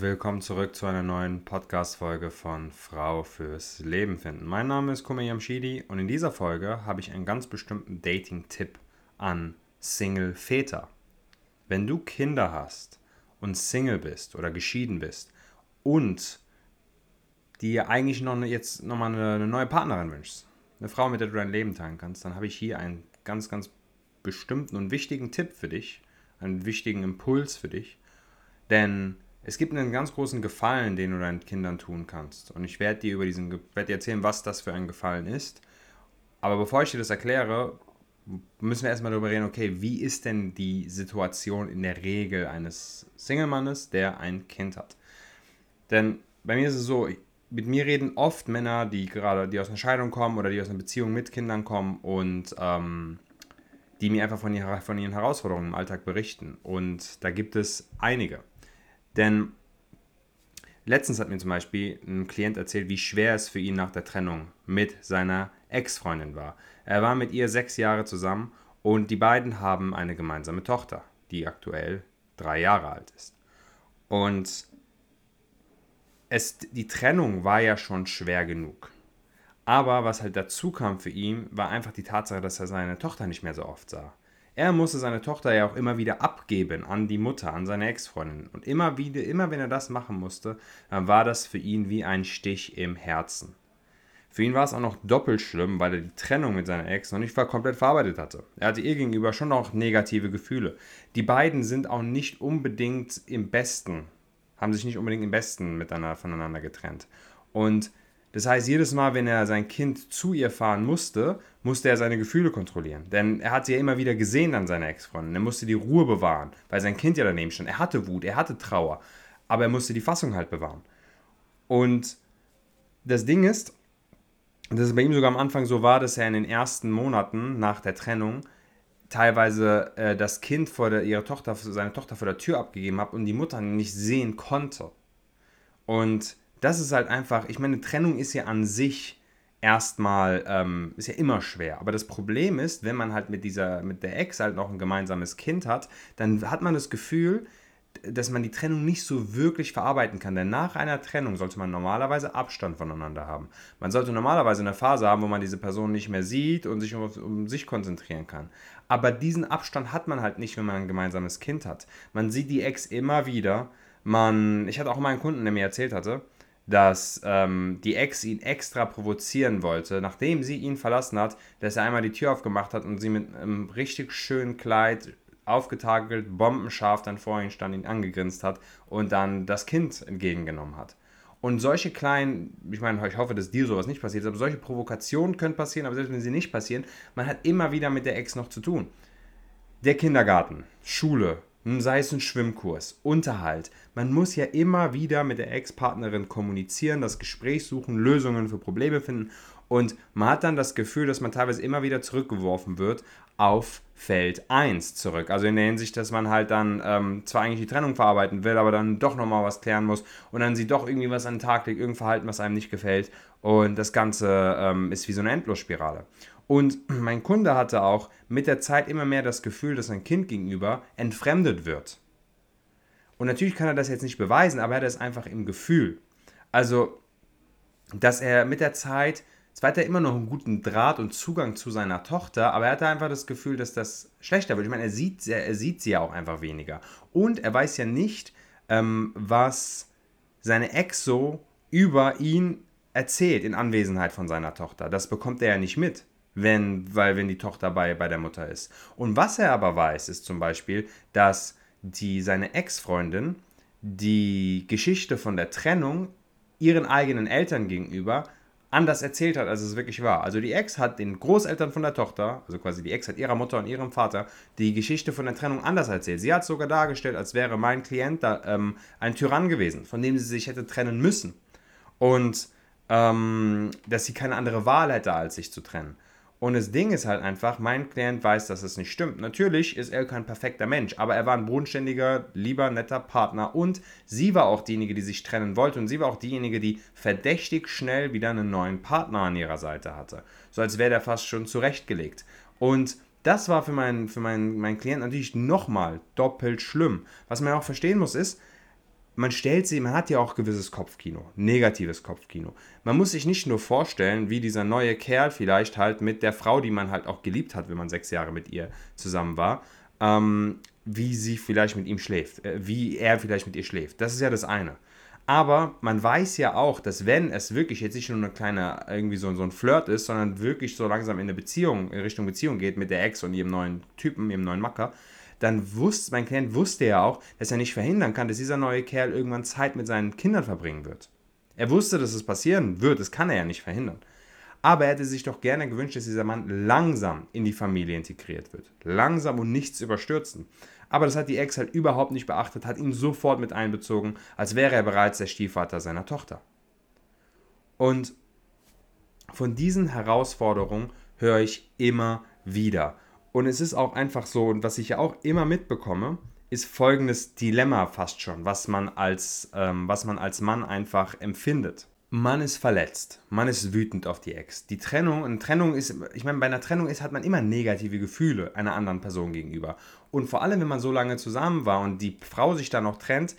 Willkommen zurück zu einer neuen Podcast-Folge von Frau fürs Leben finden. Mein Name ist Kume Yamshidi und in dieser Folge habe ich einen ganz bestimmten Dating-Tipp an Single-Väter. Wenn du Kinder hast und Single bist oder geschieden bist und dir eigentlich noch jetzt nochmal eine, eine neue Partnerin wünschst, eine Frau, mit der du dein Leben teilen kannst, dann habe ich hier einen ganz, ganz bestimmten und wichtigen Tipp für dich, einen wichtigen Impuls für dich. Denn es gibt einen ganz großen Gefallen, den du deinen Kindern tun kannst. Und ich werde dir über diesen werde dir erzählen, was das für ein Gefallen ist. Aber bevor ich dir das erkläre, müssen wir erstmal darüber reden, okay, wie ist denn die Situation in der Regel eines Single-Mannes, der ein Kind hat? Denn bei mir ist es so, mit mir reden oft Männer, die gerade, die aus einer Scheidung kommen oder die aus einer Beziehung mit Kindern kommen und ähm, die mir einfach von, ihrer, von ihren Herausforderungen im Alltag berichten. Und da gibt es einige. Denn letztens hat mir zum Beispiel ein Klient erzählt, wie schwer es für ihn nach der Trennung mit seiner Ex-Freundin war. Er war mit ihr sechs Jahre zusammen und die beiden haben eine gemeinsame Tochter, die aktuell drei Jahre alt ist. Und es, die Trennung war ja schon schwer genug. Aber was halt dazu kam für ihn, war einfach die Tatsache, dass er seine Tochter nicht mehr so oft sah. Er musste seine Tochter ja auch immer wieder abgeben an die Mutter, an seine Ex-Freundin. Und immer wieder, immer wenn er das machen musste, dann war das für ihn wie ein Stich im Herzen. Für ihn war es auch noch doppelt schlimm, weil er die Trennung mit seiner Ex noch nicht komplett verarbeitet hatte. Er hatte ihr gegenüber schon noch negative Gefühle. Die beiden sind auch nicht unbedingt im Besten, haben sich nicht unbedingt im Besten miteinander voneinander getrennt. Und das heißt, jedes Mal, wenn er sein Kind zu ihr fahren musste, musste er seine Gefühle kontrollieren. Denn er hat sie ja immer wieder gesehen an seiner Ex-Freundin. Er musste die Ruhe bewahren, weil sein Kind ja daneben stand. Er hatte Wut, er hatte Trauer, aber er musste die Fassung halt bewahren. Und das Ding ist, dass es bei ihm sogar am Anfang so war, dass er in den ersten Monaten nach der Trennung teilweise äh, das Kind vor der, ihre Tochter, seine Tochter vor der Tür abgegeben hat und die Mutter nicht sehen konnte. Und das ist halt einfach, ich meine, Trennung ist ja an sich erstmal, ähm, ist ja immer schwer. Aber das Problem ist, wenn man halt mit dieser, mit der Ex halt noch ein gemeinsames Kind hat, dann hat man das Gefühl, dass man die Trennung nicht so wirklich verarbeiten kann. Denn nach einer Trennung sollte man normalerweise Abstand voneinander haben. Man sollte normalerweise eine Phase haben, wo man diese Person nicht mehr sieht und sich um, um, sich konzentrieren kann. Aber diesen Abstand hat man halt nicht, wenn man ein gemeinsames Kind hat. Man sieht die Ex immer wieder. Man, ich hatte auch mal einen Kunden, der mir erzählt hatte, dass ähm, die Ex ihn extra provozieren wollte, nachdem sie ihn verlassen hat, dass er einmal die Tür aufgemacht hat und sie mit einem richtig schönen Kleid aufgetakelt, bombenscharf dann vor ihm stand, ihn angegrinst hat und dann das Kind entgegengenommen hat. Und solche kleinen, ich meine, ich hoffe, dass dir sowas nicht passiert, aber solche Provokationen können passieren, aber selbst wenn sie nicht passieren, man hat immer wieder mit der Ex noch zu tun. Der Kindergarten, Schule, sei es ein Schwimmkurs, Unterhalt. Man muss ja immer wieder mit der Ex-Partnerin kommunizieren, das Gespräch suchen, Lösungen für Probleme finden und man hat dann das Gefühl, dass man teilweise immer wieder zurückgeworfen wird auf Feld 1 zurück. Also in der Hinsicht, dass man halt dann ähm, zwar eigentlich die Trennung verarbeiten will, aber dann doch nochmal was klären muss und dann sieht doch irgendwie was an den Tag legt, irgendein Verhalten, was einem nicht gefällt und das Ganze ähm, ist wie so eine Endlosspirale. Und mein Kunde hatte auch mit der Zeit immer mehr das Gefühl, dass sein Kind gegenüber entfremdet wird. Und natürlich kann er das jetzt nicht beweisen, aber er hat es einfach im Gefühl. Also, dass er mit der Zeit, zwar hat er immer noch einen guten Draht und Zugang zu seiner Tochter, aber er hatte einfach das Gefühl, dass das schlechter wird. Ich meine, er sieht, er, sieht sie ja auch einfach weniger. Und er weiß ja nicht, ähm, was seine Ex so über ihn erzählt in Anwesenheit von seiner Tochter. Das bekommt er ja nicht mit wenn, weil wenn die Tochter bei, bei der Mutter ist. Und was er aber weiß, ist zum Beispiel, dass die, seine Ex-Freundin die Geschichte von der Trennung ihren eigenen Eltern gegenüber anders erzählt hat, als es wirklich war. Also die Ex hat den Großeltern von der Tochter, also quasi die Ex hat ihrer Mutter und ihrem Vater die Geschichte von der Trennung anders erzählt. Sie hat sogar dargestellt, als wäre mein Klient da ähm, ein Tyrann gewesen, von dem sie sich hätte trennen müssen. Und ähm, dass sie keine andere Wahl hätte, als sich zu trennen. Und das Ding ist halt einfach, mein Klient weiß, dass es nicht stimmt. Natürlich ist er kein perfekter Mensch, aber er war ein bodenständiger, lieber, netter Partner und sie war auch diejenige, die sich trennen wollte und sie war auch diejenige, die verdächtig schnell wieder einen neuen Partner an ihrer Seite hatte. So als wäre der fast schon zurechtgelegt. Und das war für meinen, für meinen, meinen Klient natürlich nochmal doppelt schlimm. Was man auch verstehen muss ist, man stellt sie, man hat ja auch gewisses Kopfkino, negatives Kopfkino. Man muss sich nicht nur vorstellen, wie dieser neue Kerl vielleicht halt mit der Frau, die man halt auch geliebt hat, wenn man sechs Jahre mit ihr zusammen war, ähm, wie sie vielleicht mit ihm schläft, äh, wie er vielleicht mit ihr schläft. Das ist ja das eine. Aber man weiß ja auch, dass wenn es wirklich jetzt nicht nur eine kleine, irgendwie so, so ein Flirt ist, sondern wirklich so langsam in eine Beziehung, in Richtung Beziehung geht mit der Ex und ihrem neuen Typen, ihrem neuen Macker, dann wusste, mein Klient wusste ja auch, dass er nicht verhindern kann, dass dieser neue Kerl irgendwann Zeit mit seinen Kindern verbringen wird. Er wusste, dass es passieren wird, das kann er ja nicht verhindern. Aber er hätte sich doch gerne gewünscht, dass dieser Mann langsam in die Familie integriert wird. Langsam und nichts überstürzen. Aber das hat die Ex halt überhaupt nicht beachtet, hat ihn sofort mit einbezogen, als wäre er bereits der Stiefvater seiner Tochter. Und von diesen Herausforderungen höre ich immer wieder. Und es ist auch einfach so, und was ich ja auch immer mitbekomme, ist folgendes Dilemma fast schon, was man als, ähm, was man als Mann einfach empfindet. Man ist verletzt, man ist wütend auf die Ex. Die Trennung, eine Trennung ist, ich meine, bei einer Trennung ist, hat man immer negative Gefühle einer anderen Person gegenüber. Und vor allem, wenn man so lange zusammen war und die Frau sich dann noch trennt,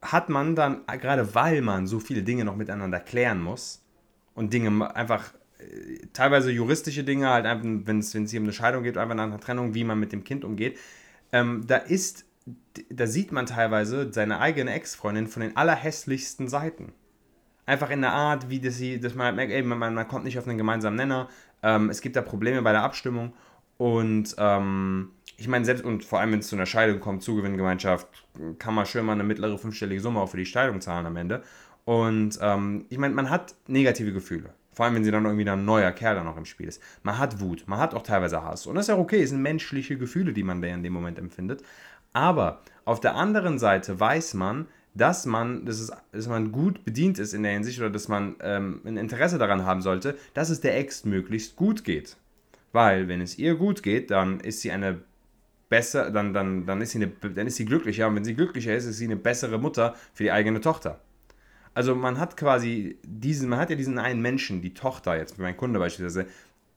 hat man dann, gerade weil man so viele Dinge noch miteinander klären muss und Dinge einfach teilweise juristische Dinge, halt einfach, wenn es hier um eine Scheidung geht, einfach nach einer Trennung, wie man mit dem Kind umgeht, ähm, da ist, da sieht man teilweise seine eigene Ex-Freundin von den allerhässlichsten Seiten. Einfach in der Art, wie das sie, dass man halt merkt, ey, man, man kommt nicht auf einen gemeinsamen Nenner, ähm, es gibt da Probleme bei der Abstimmung und ähm, ich meine, selbst und vor allem, wenn es zu einer Scheidung kommt, Zugewinngemeinschaft, kann man schön mal eine mittlere fünfstellige Summe auch für die Scheidung zahlen am Ende. Und ähm, ich meine, man hat negative Gefühle. Vor allem, wenn sie dann irgendwie ein neuer Kerl dann noch im Spiel ist. Man hat Wut, man hat auch teilweise Hass. Und das ist ja okay, es sind menschliche Gefühle, die man da in dem Moment empfindet. Aber auf der anderen Seite weiß man, dass man, dass, es, dass man gut bedient ist in der Hinsicht oder dass man ähm, ein Interesse daran haben sollte, dass es der Ex möglichst gut geht. Weil, wenn es ihr gut geht, dann ist sie eine besser, dann, dann, dann, dann ist sie glücklicher. Und wenn sie glücklicher ist, ist sie eine bessere Mutter für die eigene Tochter. Also man hat quasi diesen, man hat ja diesen einen Menschen, die Tochter jetzt, mein Kunde beispielsweise,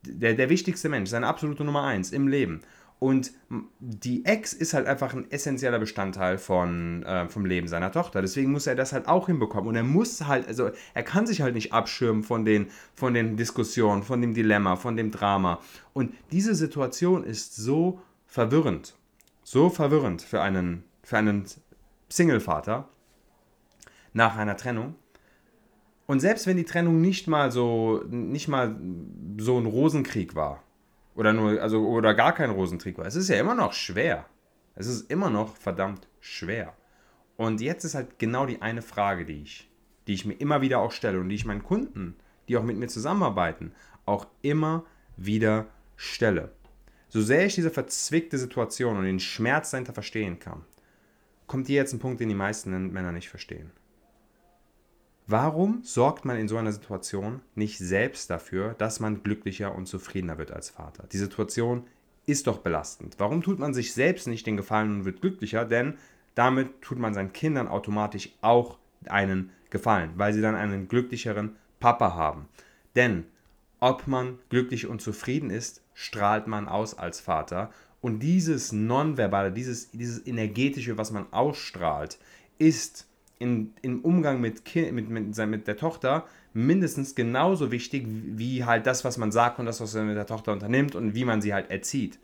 der, der wichtigste Mensch, seine absolute Nummer eins im Leben. Und die Ex ist halt einfach ein essentieller Bestandteil von, äh, vom Leben seiner Tochter. Deswegen muss er das halt auch hinbekommen. Und er muss halt, also er kann sich halt nicht abschirmen von den, von den Diskussionen, von dem Dilemma, von dem Drama. Und diese Situation ist so verwirrend. So verwirrend für einen, für einen Single-Vater, nach einer Trennung. Und selbst wenn die Trennung nicht mal so, nicht mal so ein Rosenkrieg war, oder nur, also, oder gar kein Rosenkrieg war, es ist ja immer noch schwer. Es ist immer noch verdammt schwer. Und jetzt ist halt genau die eine Frage, die ich, die ich mir immer wieder auch stelle und die ich meinen Kunden, die auch mit mir zusammenarbeiten, auch immer wieder stelle. So sehr ich diese verzwickte Situation und den Schmerz dahinter verstehen kann, kommt hier jetzt ein Punkt, den die meisten Männer nicht verstehen. Warum sorgt man in so einer Situation nicht selbst dafür, dass man glücklicher und zufriedener wird als Vater? Die Situation ist doch belastend. Warum tut man sich selbst nicht den Gefallen und wird glücklicher? Denn damit tut man seinen Kindern automatisch auch einen Gefallen, weil sie dann einen glücklicheren Papa haben. Denn ob man glücklich und zufrieden ist, strahlt man aus als Vater. Und dieses Nonverbale, dieses, dieses Energetische, was man ausstrahlt, ist in, im Umgang mit, kind, mit, mit, mit der Tochter mindestens genauso wichtig wie halt das, was man sagt und das, was man mit der Tochter unternimmt und wie man sie halt erzieht.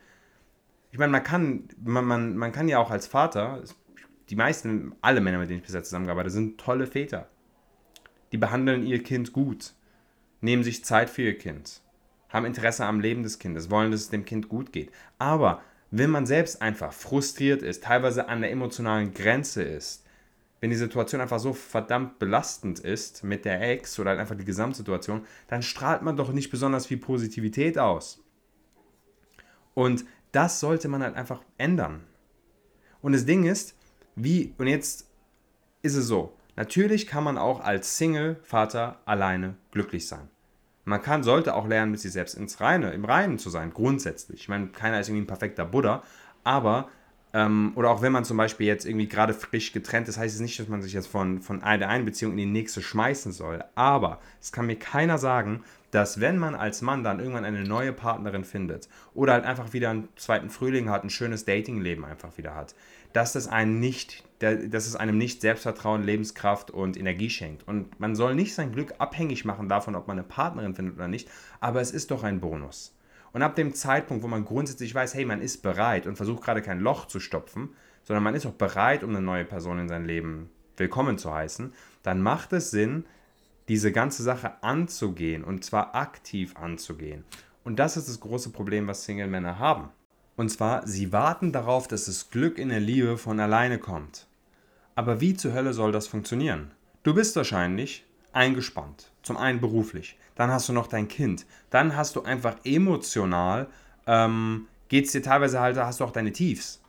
Ich meine, man kann, man, man, man kann ja auch als Vater, die meisten, alle Männer, mit denen ich bisher zusammengearbeitet habe, sind tolle Väter. Die behandeln ihr Kind gut, nehmen sich Zeit für ihr Kind, haben Interesse am Leben des Kindes, wollen, dass es dem Kind gut geht. Aber wenn man selbst einfach frustriert ist, teilweise an der emotionalen Grenze ist, wenn die Situation einfach so verdammt belastend ist mit der Ex oder halt einfach die Gesamtsituation, dann strahlt man doch nicht besonders viel Positivität aus. Und das sollte man halt einfach ändern. Und das Ding ist, wie, und jetzt ist es so, natürlich kann man auch als Single-Vater alleine glücklich sein. Man kann, sollte auch lernen, mit sich selbst ins Reine, im Reinen zu sein, grundsätzlich. Ich meine, keiner ist irgendwie ein perfekter Buddha, aber ähm, oder auch wenn man zum Beispiel jetzt irgendwie gerade frisch getrennt ist, heißt es nicht, dass man sich jetzt von, von der einen Beziehung in die nächste schmeißen soll. Aber es kann mir keiner sagen, dass wenn man als Mann dann irgendwann eine neue Partnerin findet oder halt einfach wieder einen zweiten Frühling hat, ein schönes Datingleben einfach wieder hat, dass es einem nicht, dass es einem nicht Selbstvertrauen, Lebenskraft und Energie schenkt. Und man soll nicht sein Glück abhängig machen davon, ob man eine Partnerin findet oder nicht, aber es ist doch ein Bonus. Und ab dem Zeitpunkt, wo man grundsätzlich weiß, hey, man ist bereit und versucht gerade kein Loch zu stopfen, sondern man ist auch bereit, um eine neue Person in sein Leben willkommen zu heißen, dann macht es Sinn, diese ganze Sache anzugehen und zwar aktiv anzugehen. Und das ist das große Problem, was Single-Männer haben. Und zwar, sie warten darauf, dass das Glück in der Liebe von alleine kommt. Aber wie zur Hölle soll das funktionieren? Du bist wahrscheinlich eingespannt. Zum einen beruflich. Dann hast du noch dein Kind. Dann hast du einfach emotional, ähm, geht es dir teilweise halt, hast du auch deine Tiefs.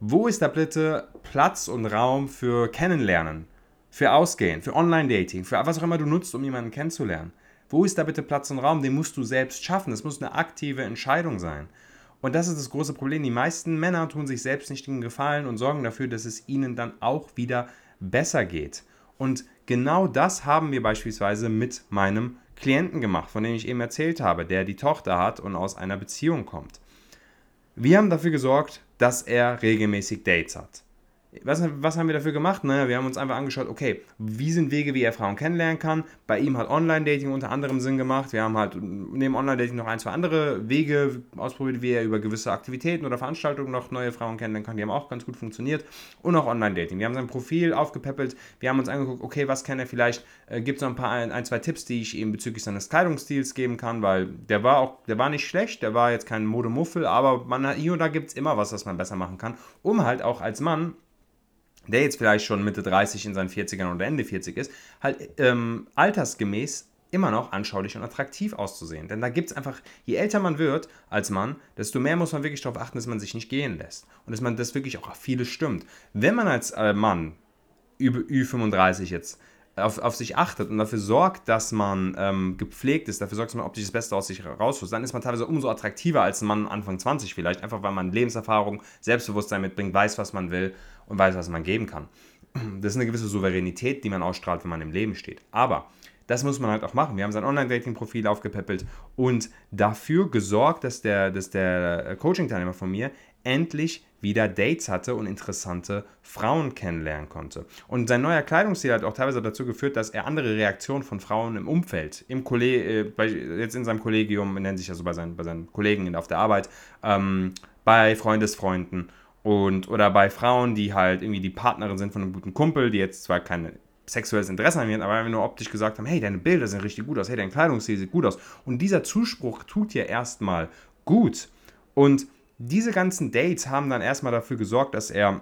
Wo ist da bitte Platz und Raum für Kennenlernen, für Ausgehen, für Online-Dating, für was auch immer du nutzt, um jemanden kennenzulernen? Wo ist da bitte Platz und Raum? Den musst du selbst schaffen. Das muss eine aktive Entscheidung sein. Und das ist das große Problem. Die meisten Männer tun sich selbst nicht den Gefallen und sorgen dafür, dass es ihnen dann auch wieder besser geht. Und genau das haben wir beispielsweise mit meinem Klienten gemacht, von dem ich eben erzählt habe, der die Tochter hat und aus einer Beziehung kommt. Wir haben dafür gesorgt, dass er regelmäßig Dates hat. Was, was, haben wir dafür gemacht? Naja, wir haben uns einfach angeschaut, okay, wie sind Wege, wie er Frauen kennenlernen kann. Bei ihm hat Online-Dating unter anderem Sinn gemacht. Wir haben halt neben Online-Dating noch ein, zwei andere Wege ausprobiert, wie er über gewisse Aktivitäten oder Veranstaltungen noch neue Frauen kennenlernen kann. Die haben auch ganz gut funktioniert. Und auch Online-Dating. Wir haben sein Profil aufgepäppelt. Wir haben uns angeguckt, okay, was kann er vielleicht, äh, gibt es noch ein paar, ein, ein, zwei Tipps, die ich ihm bezüglich seines Kleidungsstils geben kann, weil der war auch, der war nicht schlecht, der war jetzt kein Modemuffel, aber man, hier und da gibt es immer was, was man besser machen kann, um halt auch als Mann der jetzt vielleicht schon Mitte 30 in seinen 40ern oder Ende 40 ist, halt ähm, altersgemäß immer noch anschaulich und attraktiv auszusehen. Denn da gibt es einfach, je älter man wird als Mann, desto mehr muss man wirklich darauf achten, dass man sich nicht gehen lässt. Und dass man das wirklich auch auf vieles stimmt. Wenn man als äh, Mann über Ü35 jetzt auf, auf sich achtet und dafür sorgt, dass man ähm, gepflegt ist, dafür sorgt, dass man optisch das Beste aus sich rausholt, dann ist man teilweise umso attraktiver als ein Mann Anfang 20 vielleicht, einfach weil man Lebenserfahrung, Selbstbewusstsein mitbringt, weiß, was man will und weiß, was man geben kann. Das ist eine gewisse Souveränität, die man ausstrahlt, wenn man im Leben steht. Aber das muss man halt auch machen. Wir haben sein Online-Dating-Profil aufgepäppelt und dafür gesorgt, dass der, dass der Coaching-Teilnehmer von mir endlich wieder Dates hatte und interessante Frauen kennenlernen konnte. Und sein neuer Kleidungsstil hat auch teilweise dazu geführt, dass er andere Reaktionen von Frauen im Umfeld, im äh, jetzt in seinem Kollegium, nennt sich also bei seinen, bei seinen Kollegen auf der Arbeit, ähm, bei Freundesfreunden und oder bei Frauen, die halt irgendwie die Partnerin sind von einem guten Kumpel, die jetzt zwar keine sexuelles Interesse an mir, aber einfach nur optisch gesagt haben, hey, deine Bilder sehen richtig gut aus, hey, dein Kleidungsstil sieht gut aus. Und dieser Zuspruch tut dir erstmal gut. Und diese ganzen Dates haben dann erstmal dafür gesorgt, dass er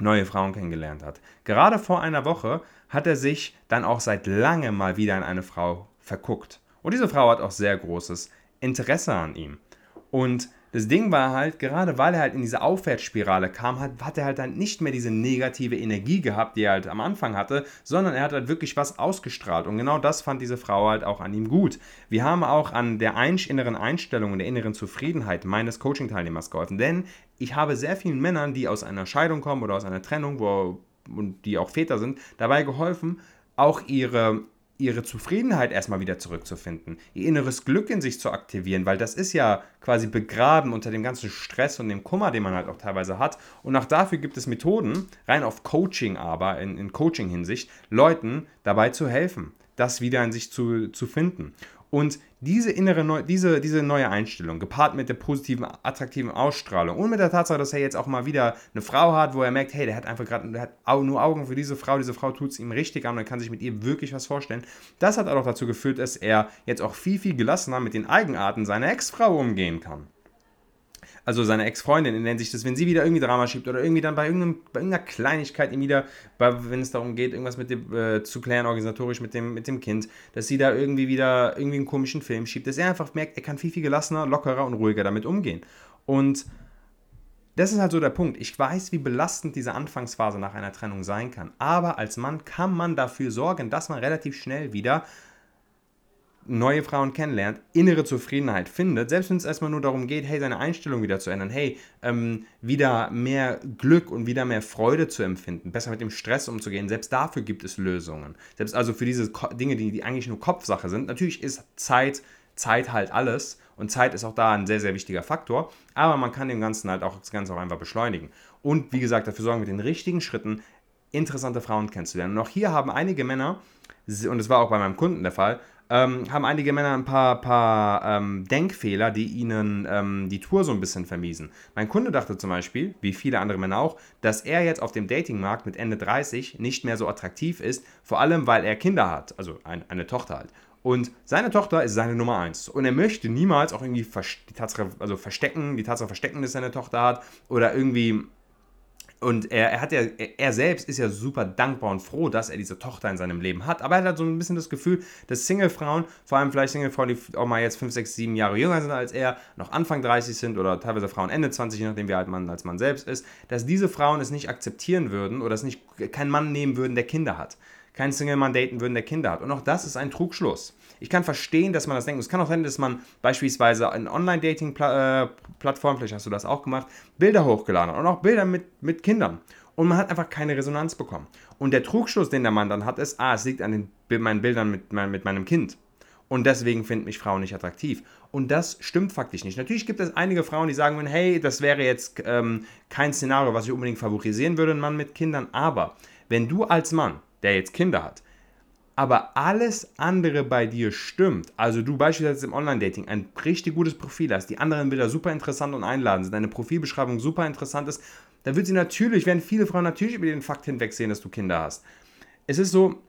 neue Frauen kennengelernt hat. Gerade vor einer Woche hat er sich dann auch seit langem mal wieder in eine Frau verguckt. Und diese Frau hat auch sehr großes Interesse an ihm. Und das Ding war halt, gerade weil er halt in diese Aufwärtsspirale kam, hat, hat er halt dann nicht mehr diese negative Energie gehabt, die er halt am Anfang hatte, sondern er hat halt wirklich was ausgestrahlt. Und genau das fand diese Frau halt auch an ihm gut. Wir haben auch an der inneren Einstellung und der inneren Zufriedenheit meines Coaching-Teilnehmers geholfen, denn ich habe sehr vielen Männern, die aus einer Scheidung kommen oder aus einer Trennung, wo, und die auch Väter sind, dabei geholfen, auch ihre ihre Zufriedenheit erstmal wieder zurückzufinden, ihr inneres Glück in sich zu aktivieren, weil das ist ja quasi begraben unter dem ganzen Stress und dem Kummer, den man halt auch teilweise hat. Und auch dafür gibt es Methoden, rein auf Coaching aber, in, in Coaching-Hinsicht, Leuten dabei zu helfen, das wieder in sich zu, zu finden. Und diese innere, diese, diese neue Einstellung, gepaart mit der positiven, attraktiven Ausstrahlung und mit der Tatsache, dass er jetzt auch mal wieder eine Frau hat, wo er merkt, hey, der hat einfach gerade, nur Augen für diese Frau, diese Frau tut es ihm richtig an und kann sich mit ihr wirklich was vorstellen. Das hat auch dazu geführt, dass er jetzt auch viel, viel gelassener mit den Eigenarten seiner Ex-Frau umgehen kann also seine Ex-Freundin, nennt sich das, wenn sie wieder irgendwie Drama schiebt oder irgendwie dann bei, bei irgendeiner Kleinigkeit ihm wieder, wenn es darum geht, irgendwas mit dem, äh, zu klären, organisatorisch mit dem, mit dem Kind, dass sie da irgendwie wieder irgendwie einen komischen Film schiebt, dass er einfach merkt, er kann viel, viel gelassener, lockerer und ruhiger damit umgehen. Und das ist halt so der Punkt. Ich weiß, wie belastend diese Anfangsphase nach einer Trennung sein kann. Aber als Mann kann man dafür sorgen, dass man relativ schnell wieder neue Frauen kennenlernt, innere Zufriedenheit findet, selbst wenn es erstmal nur darum geht, hey, seine Einstellung wieder zu ändern, hey, ähm, wieder mehr Glück und wieder mehr Freude zu empfinden, besser mit dem Stress umzugehen, selbst dafür gibt es Lösungen. Selbst also für diese Dinge, die, die eigentlich nur Kopfsache sind. Natürlich ist Zeit, Zeit halt alles und Zeit ist auch da ein sehr, sehr wichtiger Faktor, aber man kann dem Ganzen halt auch das Ganze auch einfach beschleunigen. und wie gesagt dafür sorgen mit den richtigen Schritten interessante Frauen kennenzulernen. Und auch hier haben einige Männer, und das war auch bei meinem Kunden der Fall, ähm, haben einige Männer ein paar, paar ähm, Denkfehler, die ihnen ähm, die Tour so ein bisschen vermiesen. Mein Kunde dachte zum Beispiel, wie viele andere Männer auch, dass er jetzt auf dem Datingmarkt mit Ende 30 nicht mehr so attraktiv ist, vor allem weil er Kinder hat, also ein, eine Tochter halt. Und seine Tochter ist seine Nummer eins. Und er möchte niemals auch irgendwie die Tatsache, also verstecken, die Tatsache verstecken, dass er eine Tochter hat oder irgendwie und er, er, hat ja, er selbst ist ja super dankbar und froh, dass er diese Tochter in seinem Leben hat. Aber er hat so ein bisschen das Gefühl, dass Single-Frauen, vor allem vielleicht Single-Frauen, die auch mal jetzt 5, 6, 7 Jahre jünger sind als er, noch Anfang 30 sind oder teilweise Frauen Ende 20, je nachdem wie alt man als man selbst ist, dass diese Frauen es nicht akzeptieren würden oder es nicht keinen Mann nehmen würden, der Kinder hat. Keinen Single-Mann daten würden, der Kinder hat. Und auch das ist ein Trugschluss. Ich kann verstehen, dass man das denkt. Es kann auch sein, dass man beispielsweise in Online-Dating-Plattformen, vielleicht hast du das auch gemacht, Bilder hochgeladen hat und auch Bilder mit, mit Kindern. Und man hat einfach keine Resonanz bekommen. Und der Trugschluss, den der Mann dann hat, ist, ah, es liegt an den, meinen Bildern mit, mit meinem Kind. Und deswegen finden mich Frauen nicht attraktiv. Und das stimmt faktisch nicht. Natürlich gibt es einige Frauen, die sagen, hey, das wäre jetzt ähm, kein Szenario, was ich unbedingt favorisieren würde, ein Mann mit Kindern. Aber wenn du als Mann, der jetzt Kinder hat, aber alles andere bei dir stimmt, also du beispielsweise im Online-Dating ein richtig gutes Profil hast, die anderen Bilder super interessant und einladend sind, deine Profilbeschreibung super interessant ist, dann wird sie natürlich, werden viele Frauen natürlich über den Fakt hinwegsehen, dass du Kinder hast. Es ist so,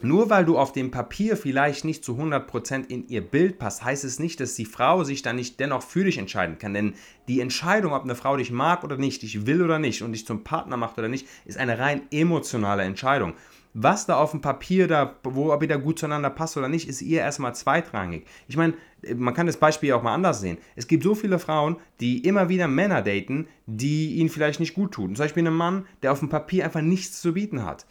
nur weil du auf dem Papier vielleicht nicht zu 100% in ihr Bild passt, heißt es nicht, dass die Frau sich dann nicht dennoch für dich entscheiden kann. Denn die Entscheidung, ob eine Frau dich mag oder nicht, dich will oder nicht und dich zum Partner macht oder nicht, ist eine rein emotionale Entscheidung was da auf dem Papier da, wo ob ihr da gut zueinander passt oder nicht, ist ihr erstmal zweitrangig. Ich meine, man kann das Beispiel auch mal anders sehen. Es gibt so viele Frauen, die immer wieder Männer daten, die ihnen vielleicht nicht gut tun. Zum Beispiel ein Mann, der auf dem Papier einfach nichts zu bieten hat.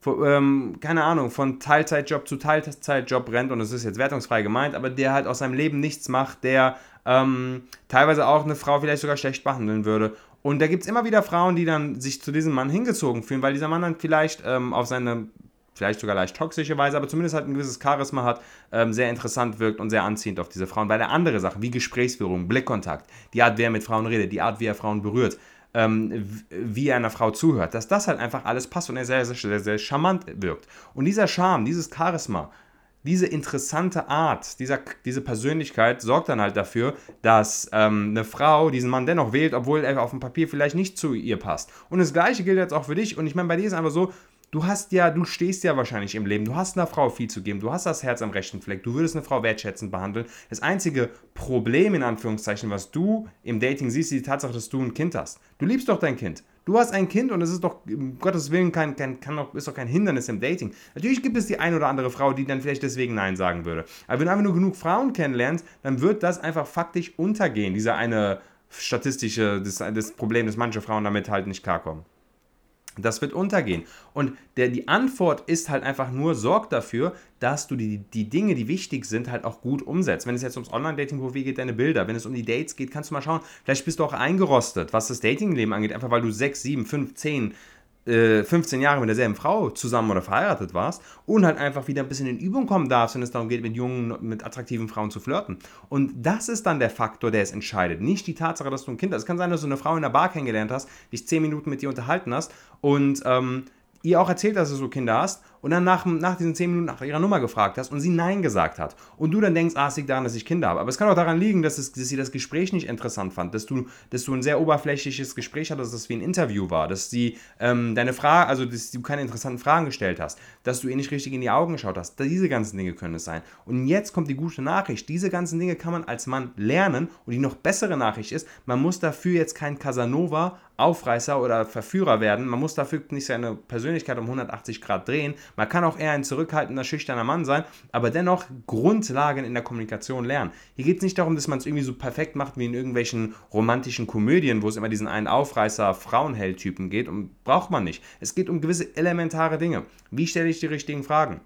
Von, ähm, keine Ahnung, von Teilzeitjob zu Teilzeitjob rennt und es ist jetzt wertungsfrei gemeint, aber der halt aus seinem Leben nichts macht, der ähm, teilweise auch eine Frau vielleicht sogar schlecht behandeln würde und da gibt es immer wieder Frauen, die dann sich zu diesem Mann hingezogen fühlen, weil dieser Mann dann vielleicht ähm, auf seine, vielleicht sogar leicht toxische Weise, aber zumindest halt ein gewisses Charisma hat, ähm, sehr interessant wirkt und sehr anziehend auf diese Frauen. Weil er andere Sachen wie Gesprächsführung, Blickkontakt, die Art, wie er mit Frauen redet, die Art, wie er Frauen berührt, ähm, wie er einer Frau zuhört, dass das halt einfach alles passt und er sehr, sehr, sehr, sehr charmant wirkt. Und dieser Charme, dieses Charisma, diese interessante Art, dieser, diese Persönlichkeit sorgt dann halt dafür, dass ähm, eine Frau diesen Mann dennoch wählt, obwohl er auf dem Papier vielleicht nicht zu ihr passt. Und das gleiche gilt jetzt auch für dich. Und ich meine, bei dir ist einfach so, du hast ja, du stehst ja wahrscheinlich im Leben, du hast einer Frau viel zu geben, du hast das Herz am rechten Fleck, du würdest eine Frau wertschätzend behandeln. Das einzige Problem in Anführungszeichen, was du im Dating siehst, ist die Tatsache, dass du ein Kind hast. Du liebst doch dein Kind. Du hast ein Kind und es ist doch, um Gottes Willen, kein, kein, kann doch, ist doch kein Hindernis im Dating. Natürlich gibt es die ein oder andere Frau, die dann vielleicht deswegen Nein sagen würde. Aber wenn du einfach nur genug Frauen kennenlernst, dann wird das einfach faktisch untergehen, dieser eine statistische, das, das Problem, dass manche Frauen damit halt nicht klarkommen. Das wird untergehen. Und der, die Antwort ist halt einfach nur, sorg dafür, dass du die, die Dinge, die wichtig sind, halt auch gut umsetzt. Wenn es jetzt ums Online-Dating-Profil geht, deine Bilder. Wenn es um die Dates geht, kannst du mal schauen, vielleicht bist du auch eingerostet, was das Datingleben angeht, einfach weil du 6, 7, 5, 10 15 äh, Jahre mit derselben Frau zusammen oder verheiratet warst und halt einfach wieder ein bisschen in Übung kommen darfst, wenn es darum geht, mit jungen, mit attraktiven Frauen zu flirten. Und das ist dann der Faktor, der es entscheidet. Nicht die Tatsache, dass du ein Kind hast. Es kann sein, dass du eine Frau in der Bar kennengelernt hast, dich 10 Minuten mit ihr unterhalten hast und ähm, ihr auch erzählt, dass du so Kinder hast und dann nach, nach diesen 10 Minuten nach ihrer Nummer gefragt hast und sie Nein gesagt hat und du dann denkst, ah, es liegt daran, dass ich Kinder habe. Aber es kann auch daran liegen, dass, es, dass sie das Gespräch nicht interessant fand, dass du, dass du ein sehr oberflächliches Gespräch hattest, dass es wie ein Interview war, dass sie ähm, deine Frage, also dass du keine interessanten Fragen gestellt hast, dass du ihr nicht richtig in die Augen geschaut hast. Diese ganzen Dinge können es sein. Und jetzt kommt die gute Nachricht. Diese ganzen Dinge kann man als Mann lernen und die noch bessere Nachricht ist, man muss dafür jetzt kein Casanova, Aufreißer oder Verführer werden. Man muss dafür nicht seine Persönlichkeit um 180 Grad drehen. Man kann auch eher ein zurückhaltender, schüchterner Mann sein, aber dennoch Grundlagen in der Kommunikation lernen. Hier geht es nicht darum, dass man es irgendwie so perfekt macht wie in irgendwelchen romantischen Komödien, wo es immer diesen einen Aufreißer Frauenheld-Typen geht und braucht man nicht. Es geht um gewisse elementare Dinge. Wie stelle ich die richtigen Fragen?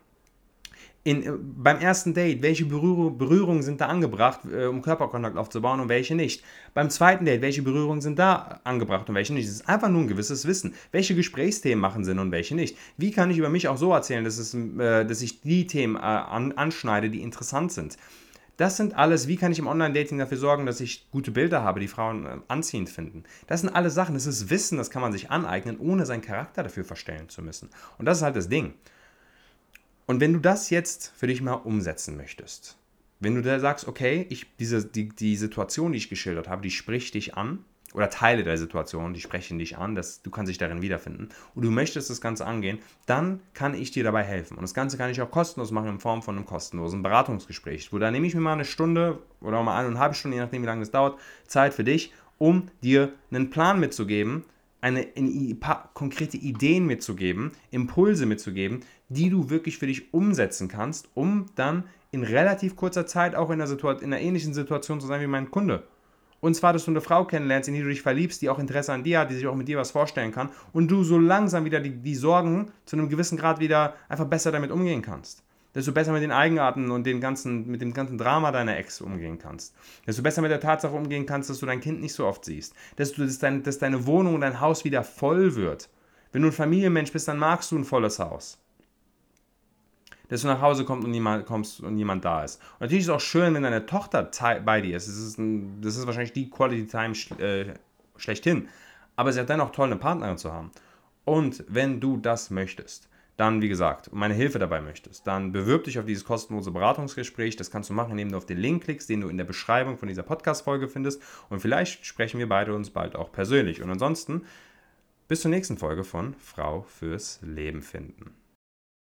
In, beim ersten Date, welche Berührung, Berührungen sind da angebracht, äh, um Körperkontakt aufzubauen und welche nicht. Beim zweiten Date, welche Berührungen sind da angebracht und welche nicht. Es ist einfach nur ein gewisses Wissen. Welche Gesprächsthemen machen Sinn und welche nicht. Wie kann ich über mich auch so erzählen, dass, es, äh, dass ich die Themen äh, an, anschneide, die interessant sind. Das sind alles, wie kann ich im Online-Dating dafür sorgen, dass ich gute Bilder habe, die Frauen äh, anziehend finden. Das sind alles Sachen, das ist Wissen, das kann man sich aneignen, ohne seinen Charakter dafür verstellen zu müssen. Und das ist halt das Ding. Und wenn du das jetzt für dich mal umsetzen möchtest, wenn du da sagst, okay, ich, diese, die, die Situation, die ich geschildert habe, die spricht dich an, oder Teile der Situation, die sprechen dich an, dass du kannst dich darin wiederfinden und du möchtest das Ganze angehen, dann kann ich dir dabei helfen. Und das Ganze kann ich auch kostenlos machen in Form von einem kostenlosen Beratungsgespräch, wo da nehme ich mir mal eine Stunde oder mal eineinhalb Stunden, je nachdem wie lange es dauert, Zeit für dich, um dir einen Plan mitzugeben, eine, eine, paar konkrete Ideen mitzugeben, Impulse mitzugeben, die du wirklich für dich umsetzen kannst, um dann in relativ kurzer Zeit auch in einer, Situation, in einer ähnlichen Situation zu sein wie mein Kunde. Und zwar, dass du eine Frau kennenlernst, in die du dich verliebst, die auch Interesse an dir hat, die sich auch mit dir was vorstellen kann und du so langsam wieder die, die Sorgen zu einem gewissen Grad wieder einfach besser damit umgehen kannst. Dass du besser mit den Eigenarten und den ganzen, mit dem ganzen Drama deiner Ex umgehen kannst. Dass du besser mit der Tatsache umgehen kannst, dass du dein Kind nicht so oft siehst. Dass, du, dass, dein, dass deine Wohnung und dein Haus wieder voll wird. Wenn du ein Familienmensch bist, dann magst du ein volles Haus dass du nach Hause kommst und jemand, kommst und jemand da ist. Und natürlich ist es auch schön, wenn deine Tochter bei dir ist. Das ist, ein, das ist wahrscheinlich die Quality Time äh, schlechthin. Aber es ist ja dennoch toll, eine Partnerin zu haben. Und wenn du das möchtest, dann, wie gesagt, meine Hilfe dabei möchtest, dann bewirb dich auf dieses kostenlose Beratungsgespräch. Das kannst du machen, indem du auf den Link klickst, den du in der Beschreibung von dieser Podcast-Folge findest. Und vielleicht sprechen wir beide uns bald auch persönlich. Und ansonsten bis zur nächsten Folge von Frau fürs Leben finden.